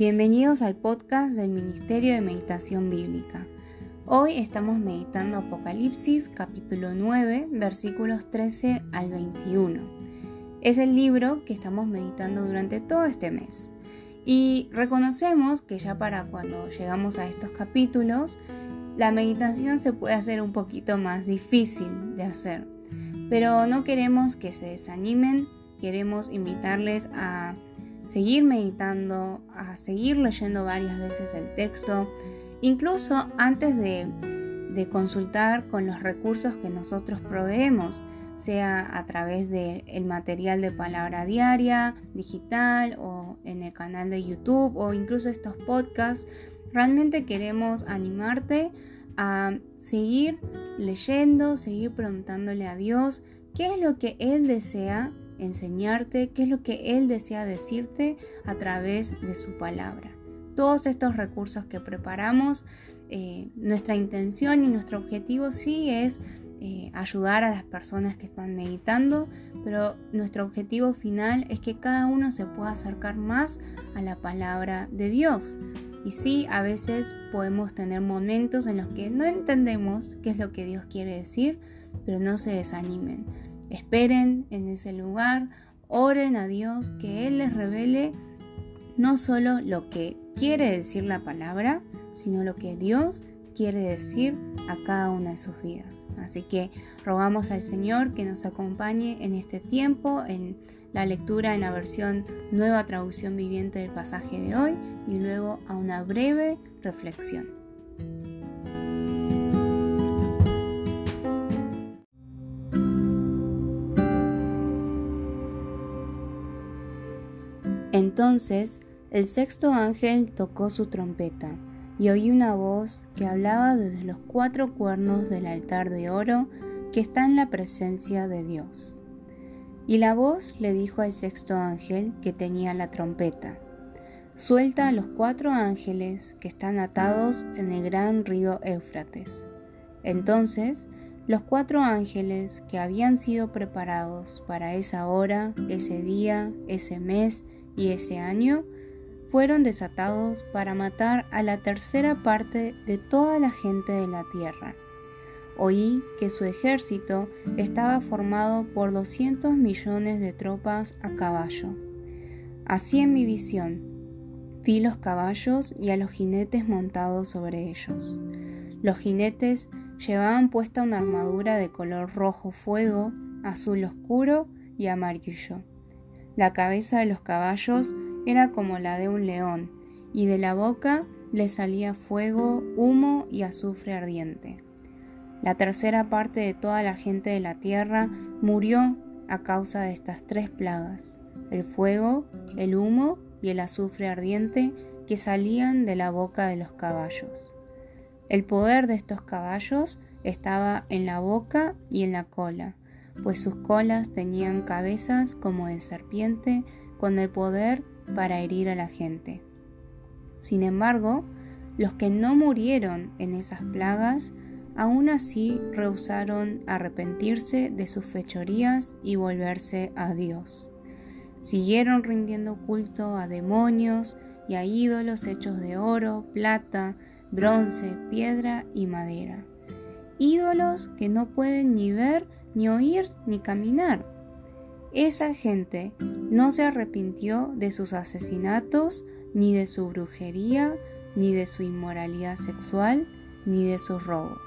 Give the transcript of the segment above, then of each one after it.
Bienvenidos al podcast del Ministerio de Meditación Bíblica. Hoy estamos meditando Apocalipsis capítulo 9 versículos 13 al 21. Es el libro que estamos meditando durante todo este mes. Y reconocemos que ya para cuando llegamos a estos capítulos, la meditación se puede hacer un poquito más difícil de hacer. Pero no queremos que se desanimen, queremos invitarles a seguir meditando, a seguir leyendo varias veces el texto, incluso antes de, consultar con los recursos que nosotros proveemos, sea a través del material de palabra diaria, digital o en el canal de YouTube o incluso estos podcasts. Realmente queremos animarte a seguir leyendo, seguir preguntándole a Dios qué es lo que Él desea enseñarte, qué es lo que Él desea decirte a través de su palabra. Todos estos recursos que preparamos, eh, nuestra intención y nuestro objetivo sí es eh, ayudar a las personas que están meditando, pero nuestro objetivo final es que cada uno se pueda acercar más a la palabra de Dios. Y sí, a veces podemos tener momentos en los que no entendemos qué es lo que Dios quiere decir, pero no se desanimen Esperen en ese lugar, oren a Dios que Él les revele no solo lo que quiere decir la palabra, sino lo que Dios quiere decir a cada una de sus vidas. Así que rogamos al Señor que nos acompañe en este tiempo, en la lectura en la versión nueva traducción viviente del pasaje de hoy y luego a una breve reflexión. Entonces el sexto ángel tocó su trompeta, y oí una voz que hablaba desde los cuatro cuernos del altar de oro que está en la presencia de Dios. Y la voz le dijo al sexto ángel que tenía la trompeta, Suelta a los cuatro ángeles que están atados en el gran río Éufrates. Entonces, los cuatro ángeles que habían sido preparados para esa hora, ese día, ese mes y ese año fueron desatados para matar a la tercera parte de toda la gente de la tierra. Oí que su ejército estaba formado por 200 millones de tropas a caballo. Así en mi visión, vi los caballos y a los jinetes montados sobre ellos. Los jinetes llevaban puesta una armadura de color rojo fuego, azul oscuro y amarillo. La cabeza de los caballos era como la de un león, y de la boca le salía fuego, humo y azufre ardiente. La tercera parte de toda la gente de la tierra murió a causa de estas tres plagas, el fuego, el humo y el azufre ardiente que salían de la boca de los caballos. El poder de estos caballos estaba en la boca y en la cola, pues sus colas tenían cabezas como de serpiente con el poder para herir a la gente. Sin embargo, los que no murieron en esas plagas, aún así rehusaron arrepentirse de sus fechorías y volverse a Dios. Siguieron rindiendo culto a demonios y a ídolos hechos de oro, plata, bronce, piedra y madera. Ídolos que no pueden ni ver ni oír, ni caminar. Esa gente no se arrepintió de sus asesinatos, ni de su brujería, ni de su inmoralidad sexual, ni de sus robos.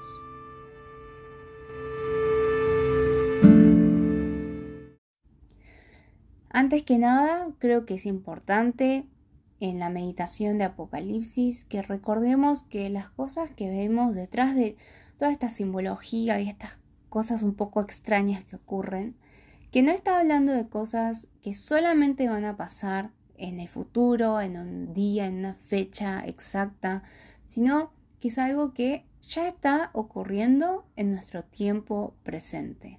Antes que nada, creo que es importante en la meditación de Apocalipsis que recordemos que las cosas que vemos detrás de toda esta simbología y estas cosas un poco extrañas que ocurren, que no está hablando de cosas que solamente van a pasar en el futuro, en un día, en una fecha exacta, sino que es algo que ya está ocurriendo en nuestro tiempo presente.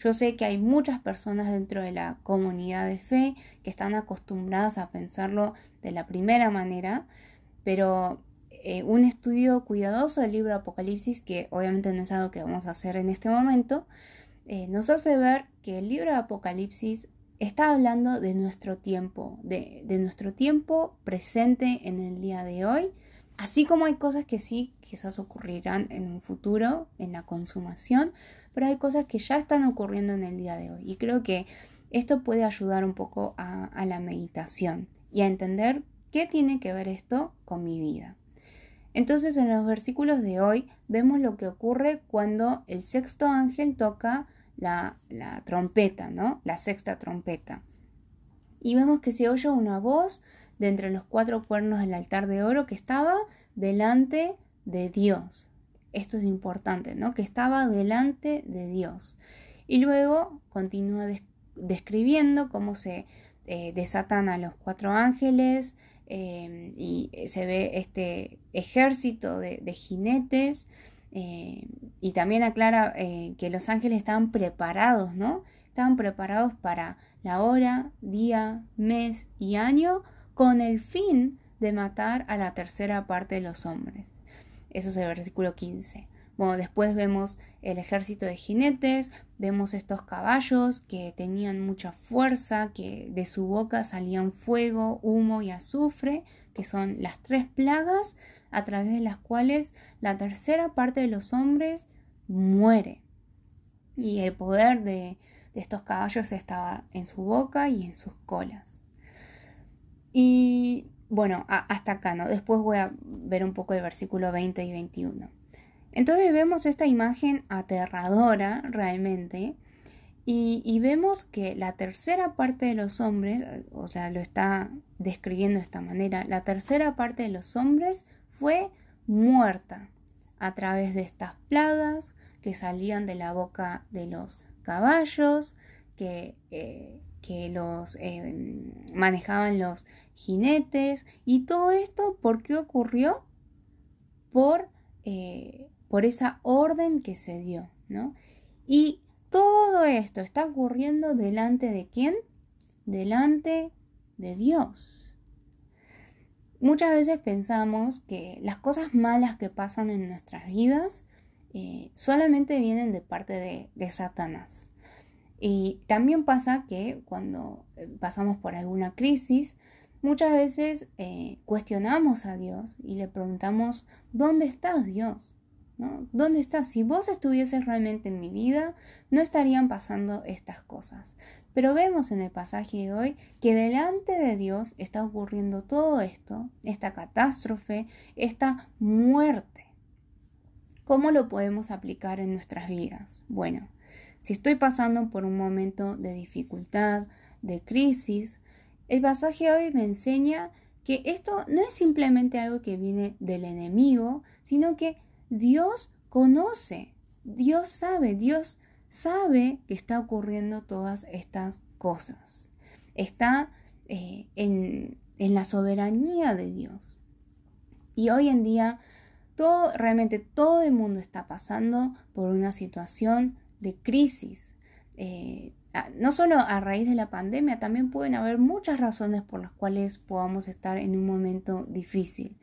Yo sé que hay muchas personas dentro de la comunidad de fe que están acostumbradas a pensarlo de la primera manera, pero eh, un estudio cuidadoso del libro Apocalipsis, que obviamente no es algo que vamos a hacer en este momento, eh, nos hace ver que el libro de Apocalipsis está hablando de nuestro tiempo, de, nuestro tiempo presente en el día de hoy, así como hay cosas que sí quizás ocurrirán en un futuro, en la consumación, pero hay cosas que ya están ocurriendo en el día de hoy. Y creo que esto puede ayudar un poco a la meditación y a entender qué tiene que ver esto con mi vida. Entonces en los versículos de hoy vemos lo que ocurre cuando el sexto ángel toca la, trompeta, ¿no? La sexta trompeta. Y vemos que se oye una voz de entre los cuatro cuernos del altar de oro que estaba delante de Dios. Esto es importante, ¿no? Que estaba delante de Dios. Y luego continúa describiendo cómo se eh, desatan a los cuatro ángeles eh, y se ve este ejército de jinetes eh, y también aclara eh, que los ángeles estaban preparados, ¿no? Estaban preparados para la hora, día, mes y año con el fin de matar a la tercera parte de los hombres. Eso es el versículo 15. Bueno, después vemos el ejército de jinetes, vemos estos caballos que tenían mucha fuerza, que de su boca salían fuego, humo y azufre, que son las tres plagas a través de las cuales la tercera parte de los hombres muere. Y el poder de, estos caballos estaba en su boca y en sus colas. Y bueno, hasta acá, ¿no? Después voy a ver un poco el versículo 20 y 21. Entonces vemos esta imagen aterradora realmente y, vemos que la tercera parte de los hombres, o sea, lo está describiendo de esta manera, la tercera parte de los hombres fue muerta a través de estas plagas que salían de la boca de los caballos, que, eh, que los eh, manejaban los jinetes. Y todo esto, ¿por qué ocurrió? Por, eh, por esa orden que se dio, ¿no? Y todo esto está ocurriendo delante de quién? Delante de Dios. Muchas veces pensamos que las cosas malas que pasan en nuestras vidas eh, solamente vienen de parte de, Satanás. Y también pasa que cuando eh, pasamos por alguna crisis, muchas veces eh, cuestionamos a Dios y le preguntamos, ¿dónde estás Dios? ¿Dónde estás? Si vos estuvieses realmente en mi vida, no estarían pasando estas cosas. Pero vemos en el pasaje de hoy que delante de Dios está ocurriendo todo esto, esta catástrofe, esta muerte. ¿Cómo lo podemos aplicar en nuestras vidas? Bueno, si estoy pasando por un momento de dificultad, de crisis, el pasaje de hoy me enseña que esto no es simplemente algo que viene del enemigo, sino que Dios conoce, Dios sabe, Dios sabe que está ocurriendo todas estas cosas. Está eh, en, la soberanía de Dios. Y hoy en día, todo, realmente todo el mundo está pasando por una situación de crisis. Eh, no solo a raíz de la pandemia, también pueden haber muchas razones por las cuales podamos estar en un momento difícil.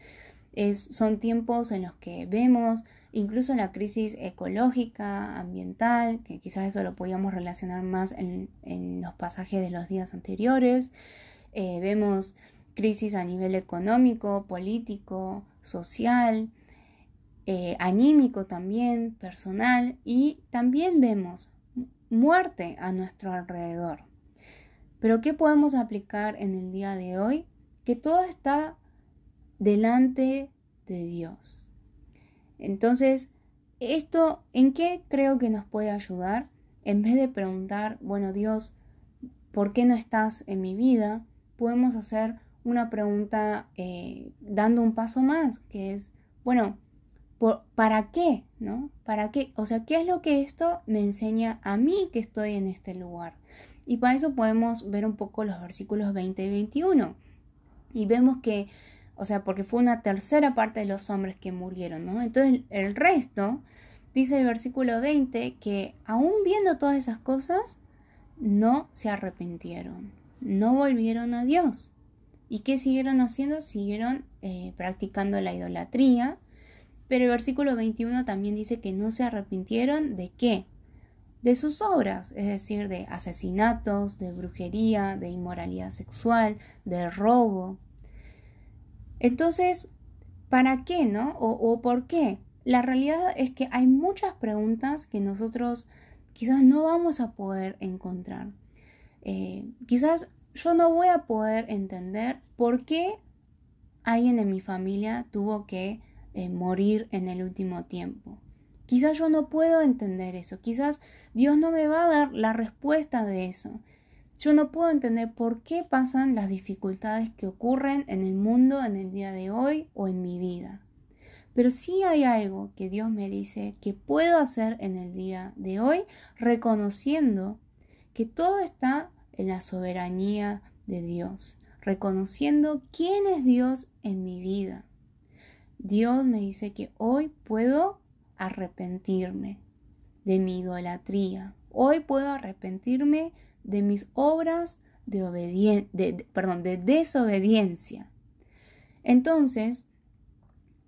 Son tiempos en los que vemos incluso la crisis ecológica, ambiental, que quizás eso lo podíamos relacionar más en, los pasajes de los días anteriores. Eh, vemos crisis a nivel económico, político, social, eh, anímico también, personal, y también vemos muerte a nuestro alrededor. Pero ¿qué podemos aplicar en el día de hoy? Que todo está delante de Dios. Entonces, ¿esto en qué creo que nos puede ayudar? En vez de preguntar, bueno Dios, ¿por qué no estás en mi vida? Podemos hacer una pregunta eh, dando un paso más, que es, bueno, ¿para qué? ¿No? ¿Para qué? O sea, ¿qué es lo que esto me enseña a mí que estoy en este lugar? Y para eso podemos ver un poco los versículos 20 y 21. Y vemos que o sea, porque fue una tercera parte de los hombres que murieron, ¿no? Entonces el resto, dice el versículo 20, que aún viendo todas esas cosas, no se arrepintieron, no volvieron a Dios. ¿Y qué siguieron haciendo? Siguieron eh, practicando la idolatría. Pero el versículo 21 también dice que no se arrepintieron de qué? de sus obras, es decir, de asesinatos, de brujería, de inmoralidad sexual, de robo. Entonces, ¿para qué, no? O, por qué? La realidad es que hay muchas preguntas que nosotros quizás no vamos a poder encontrar. Eh, quizás yo no voy a poder entender por qué alguien en mi familia tuvo que eh, morir en el último tiempo. Quizás yo no puedo entender eso, quizás Dios no me va a dar la respuesta de eso. Yo no puedo entender por qué pasan las dificultades que ocurren en el mundo en el día de hoy o en mi vida. Pero sí hay algo que Dios me dice que puedo hacer en el día de hoy, reconociendo que todo está en la soberanía de Dios, reconociendo quién es Dios en mi vida. Dios me dice que hoy puedo arrepentirme de mi idolatría. Hoy puedo arrepentirme de mis obras de, perdón, de desobediencia. Entonces,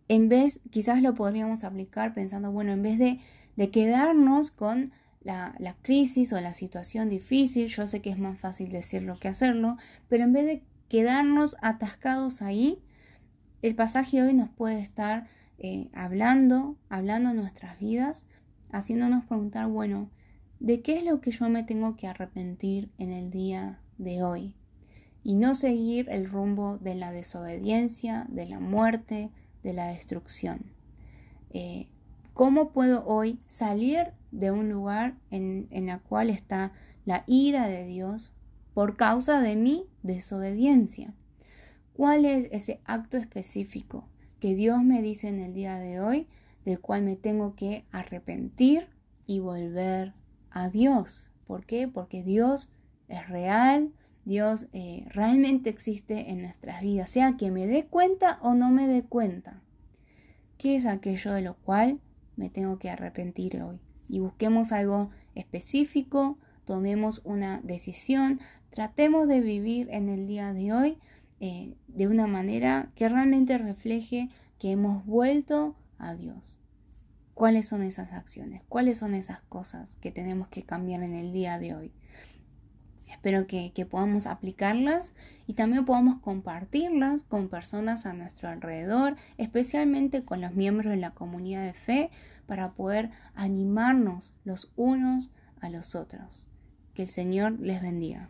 en vez, quizás lo podríamos aplicar pensando, bueno, en vez de, de quedarnos con la, la, crisis o la situación difícil, yo sé que es más fácil decirlo que hacerlo, pero en vez de quedarnos atascados ahí, el pasaje de hoy nos puede estar eh, hablando, hablando en nuestras vidas, haciéndonos preguntar, bueno, ¿de qué es lo que yo me tengo que arrepentir en el día de hoy? Y no seguir el rumbo de la desobediencia, de la muerte, de la destrucción. Eh, ¿Cómo puedo hoy salir de un lugar en, en la cual está la ira de Dios por causa de mi desobediencia? ¿Cuál es ese acto específico que Dios me dice en el día de hoy, del cual me tengo que arrepentir y volver a Dios. ¿Por qué? Porque Dios es real, Dios eh, realmente existe en nuestras vidas, sea que me dé cuenta o no me dé cuenta. ¿Qué es aquello de lo cual me tengo que arrepentir hoy? Y busquemos algo específico, tomemos una decisión, tratemos de vivir en el día de hoy eh, de una manera que realmente refleje que hemos vuelto a Dios. ¿Cuáles son esas acciones? ¿Cuáles son esas cosas que tenemos que cambiar en el día de hoy? Espero que, que, podamos aplicarlas y también podamos compartirlas con personas a nuestro alrededor, especialmente con los miembros de la comunidad de fe, para poder animarnos los unos a los otros. Que el Señor les bendiga.